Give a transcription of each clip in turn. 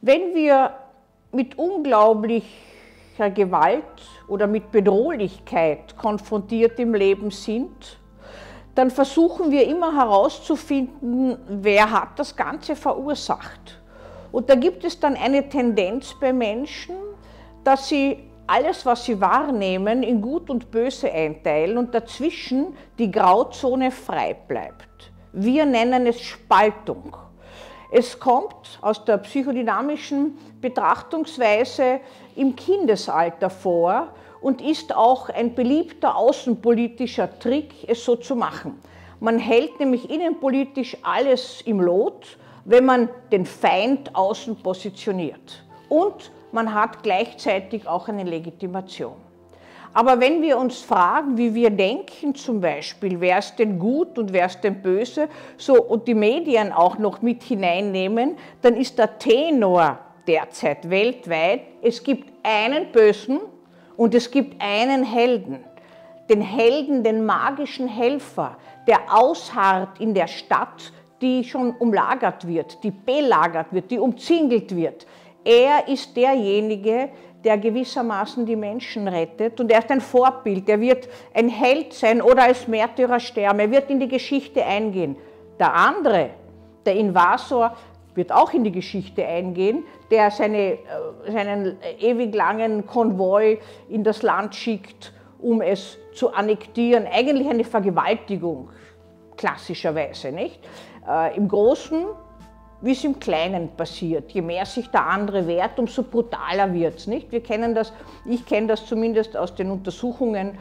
Wenn wir mit unglaublicher Gewalt oder mit Bedrohlichkeit konfrontiert im Leben sind, dann versuchen wir immer herauszufinden, wer hat das Ganze verursacht. Und da gibt es dann eine Tendenz bei Menschen, dass sie alles, was sie wahrnehmen, in Gut und Böse einteilen und dazwischen die Grauzone frei bleibt. Wir nennen es Spaltung. Es kommt aus der psychodynamischen Betrachtungsweise im Kindesalter vor und ist auch ein beliebter außenpolitischer Trick, es so zu machen. Man hält nämlich innenpolitisch alles im Lot, wenn man den Feind außen positioniert. Und man hat gleichzeitig auch eine Legitimation. Aber wenn wir uns fragen, wie wir denken zum Beispiel, wer ist denn gut und wer ist denn böse, so und die Medien auch noch mit hineinnehmen, dann ist der Tenor derzeit weltweit, es gibt einen Bösen und es gibt einen Helden. Den Helden, den magischen Helfer, der ausharrt in der Stadt, die schon umlagert wird, die belagert wird, die umzingelt wird. Er ist derjenige, der gewissermaßen die Menschen rettet und er ist ein Vorbild, er wird ein Held sein oder als Märtyrer sterben, er wird in die Geschichte eingehen. Der andere, der Invasor, wird auch in die Geschichte eingehen, der seine, äh, seinen ewig langen Konvoi in das Land schickt, um es zu annektieren. Eigentlich eine Vergewaltigung, klassischerweise, nicht? Äh, Im Großen wie es im Kleinen passiert. Je mehr sich der andere wehrt, umso brutaler wird es. Wir kennen das, ich kenne das zumindest aus den Untersuchungen,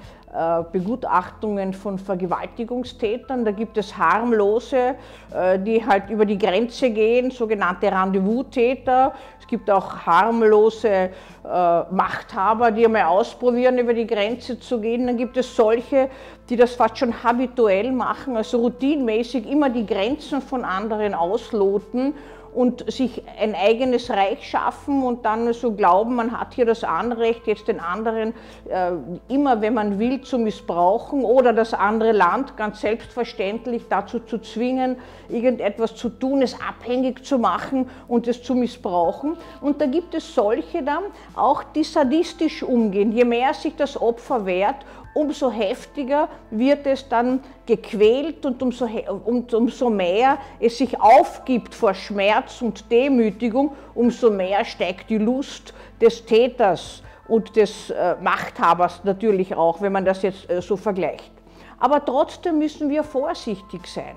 Begutachtungen von Vergewaltigungstätern. Da gibt es harmlose, äh, die halt über die Grenze gehen, sogenannte Rendezvous-Täter. Es gibt auch harmlose äh, Machthaber, die einmal ausprobieren, über die Grenze zu gehen. Dann gibt es solche, die das fast schon habituell machen, also routinmäßig immer die Grenzen von anderen ausloten und sich ein eigenes Reich schaffen und dann so glauben, man hat hier das Anrecht, jetzt den anderen äh, immer, wenn man will, zu missbrauchen oder das andere Land ganz selbstverständlich dazu zu zwingen, irgendetwas zu tun, es abhängig zu machen und es zu missbrauchen. Und da gibt es solche dann auch, die sadistisch umgehen. Je mehr sich das Opfer wehrt, umso heftiger wird es dann gequält und umso, und umso mehr es sich aufgibt vor Schmerz und Demütigung, umso mehr steigt die Lust des Täters und des äh, Machthabers natürlich auch, wenn man das jetzt äh, so vergleicht. Aber trotzdem müssen wir vorsichtig sein,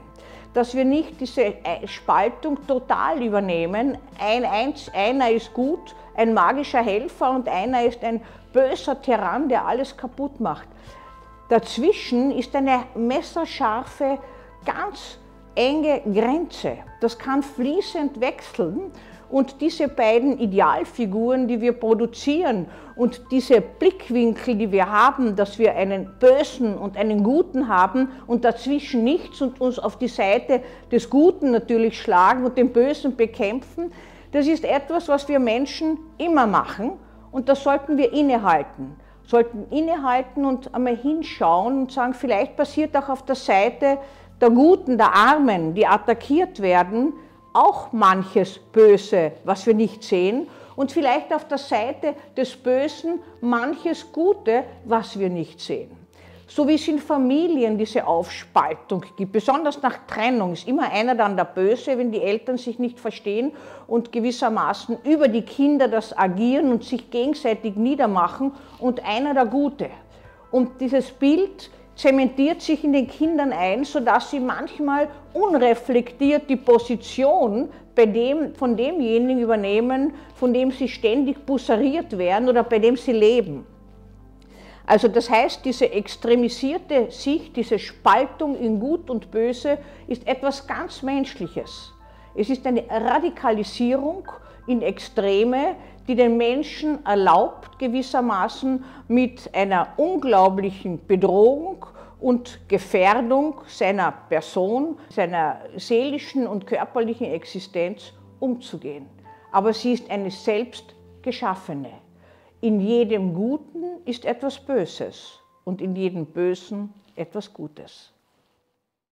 dass wir nicht diese äh, Spaltung total übernehmen. Ein, eins, einer ist gut, ein magischer Helfer und einer ist ein böser Tyrann, der alles kaputt macht. Dazwischen ist eine messerscharfe, ganz enge Grenze. Das kann fließend wechseln und diese beiden Idealfiguren, die wir produzieren und diese Blickwinkel, die wir haben, dass wir einen Bösen und einen Guten haben und dazwischen nichts und uns auf die Seite des Guten natürlich schlagen und den Bösen bekämpfen, das ist etwas, was wir Menschen immer machen und das sollten wir innehalten. Sollten innehalten und einmal hinschauen und sagen, vielleicht passiert auch auf der Seite der Guten, der Armen, die attackiert werden, auch manches Böse, was wir nicht sehen. Und vielleicht auf der Seite des Bösen manches Gute, was wir nicht sehen. So wie es in Familien diese Aufspaltung gibt, besonders nach Trennung, ist immer einer dann der Böse, wenn die Eltern sich nicht verstehen und gewissermaßen über die Kinder das agieren und sich gegenseitig niedermachen und einer der Gute. Und dieses Bild zementiert sich in den Kindern ein, sodass sie manchmal unreflektiert die Position bei dem, von demjenigen übernehmen, von dem sie ständig busseriert werden oder bei dem sie leben. Also das heißt, diese extremisierte Sicht, diese Spaltung in Gut und Böse ist etwas ganz Menschliches. Es ist eine Radikalisierung in Extreme, die den Menschen erlaubt, gewissermaßen mit einer unglaublichen Bedrohung und Gefährdung seiner Person, seiner seelischen und körperlichen Existenz umzugehen. Aber sie ist eine selbst geschaffene. In jedem Guten ist etwas Böses und in jedem Bösen etwas Gutes.